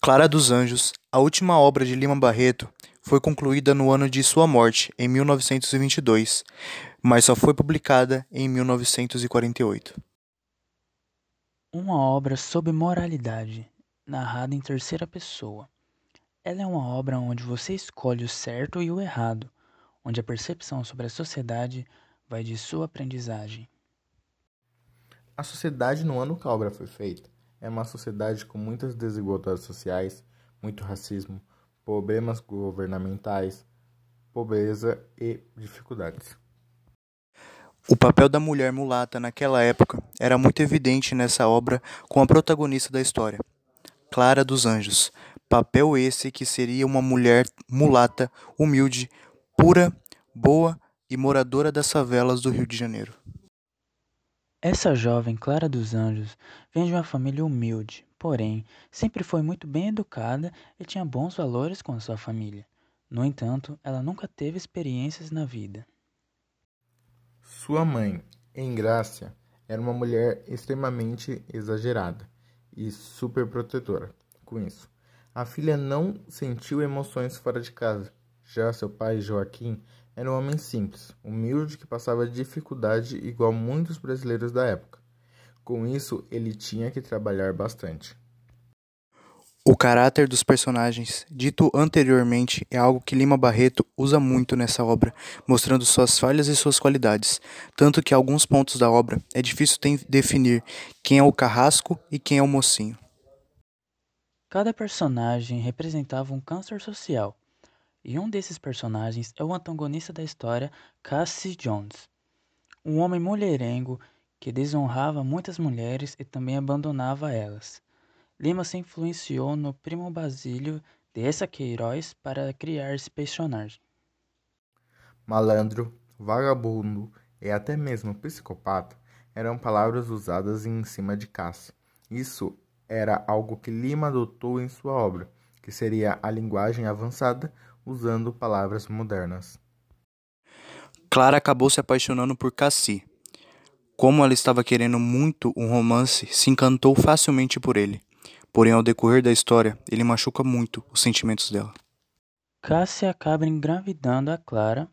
Clara dos Anjos, a última obra de Lima Barreto, foi concluída no ano de sua morte, em 1922, mas só foi publicada em 1948. Uma obra sobre moralidade, narrada em terceira pessoa. Ela é uma obra onde você escolhe o certo e o errado, onde a percepção sobre a sociedade vai de sua aprendizagem. A sociedade no ano que a obra foi feita é uma sociedade com muitas desigualdades sociais, muito racismo, problemas governamentais, pobreza e dificuldades. O papel da mulher mulata naquela época era muito evidente nessa obra com a protagonista da história, Clara dos Anjos. Papel esse que seria uma mulher mulata, humilde, pura, boa e moradora das favelas do Rio de Janeiro. Essa jovem Clara dos Anjos vem de uma família humilde, porém, sempre foi muito bem educada e tinha bons valores com sua família. No entanto, ela nunca teve experiências na vida. Sua mãe, Engrácia, era uma mulher extremamente exagerada e superprotetora. Com isso, a filha não sentiu emoções fora de casa. Já seu pai, Joaquim, era um homem simples, humilde que passava dificuldade igual muitos brasileiros da época. Com isso, ele tinha que trabalhar bastante. O caráter dos personagens, dito anteriormente, é algo que Lima Barreto usa muito nessa obra, mostrando suas falhas e suas qualidades, tanto que alguns pontos da obra é difícil definir quem é o carrasco e quem é o mocinho. Cada personagem representava um câncer social, e um desses personagens é o antagonista da história, Cassie Jones, um homem mulherengo que desonrava muitas mulheres e também abandonava elas. Lima se influenciou no primo Basílio de Essa Queiroz para criar esse personagem. Malandro, vagabundo e até mesmo psicopata eram palavras usadas em cima de Cassie. Isso era algo que Lima adotou em sua obra, que seria a linguagem avançada usando palavras modernas. Clara acabou se apaixonando por Cassie. Como ela estava querendo muito um romance, se encantou facilmente por ele. Porém, ao decorrer da história, ele machuca muito os sentimentos dela. Cassie acaba engravidando a Clara,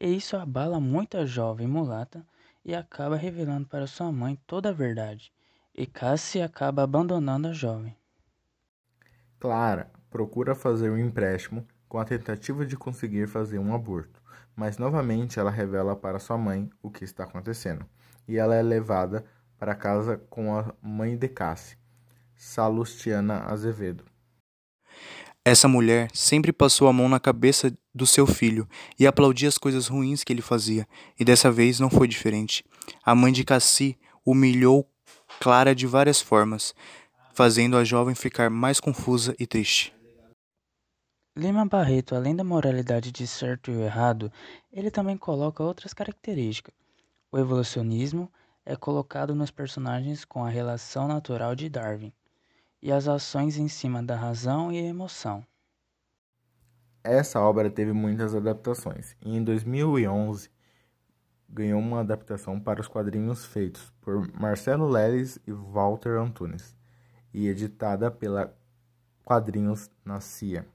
e isso abala muito a jovem mulata e acaba revelando para sua mãe toda a verdade. E Cassie acaba abandonando a jovem. Clara procura fazer um empréstimo com a tentativa de conseguir fazer um aborto, mas novamente ela revela para sua mãe o que está acontecendo, e ela é levada para casa com a mãe de Cassie, Salustiana Azevedo. Essa mulher sempre passou a mão na cabeça do seu filho e aplaudia as coisas ruins que ele fazia, e dessa vez não foi diferente. A mãe de Cassie humilhou Clara de várias formas, fazendo a jovem ficar mais confusa e triste. Lima Barreto, além da moralidade de certo e errado, ele também coloca outras características. O evolucionismo é colocado nos personagens com a relação natural de Darwin e as ações em cima da razão e emoção. Essa obra teve muitas adaptações e em 2011 ganhou uma adaptação para os quadrinhos feitos por Marcelo Leles e Walter Antunes e editada pela Quadrinhos na CIA.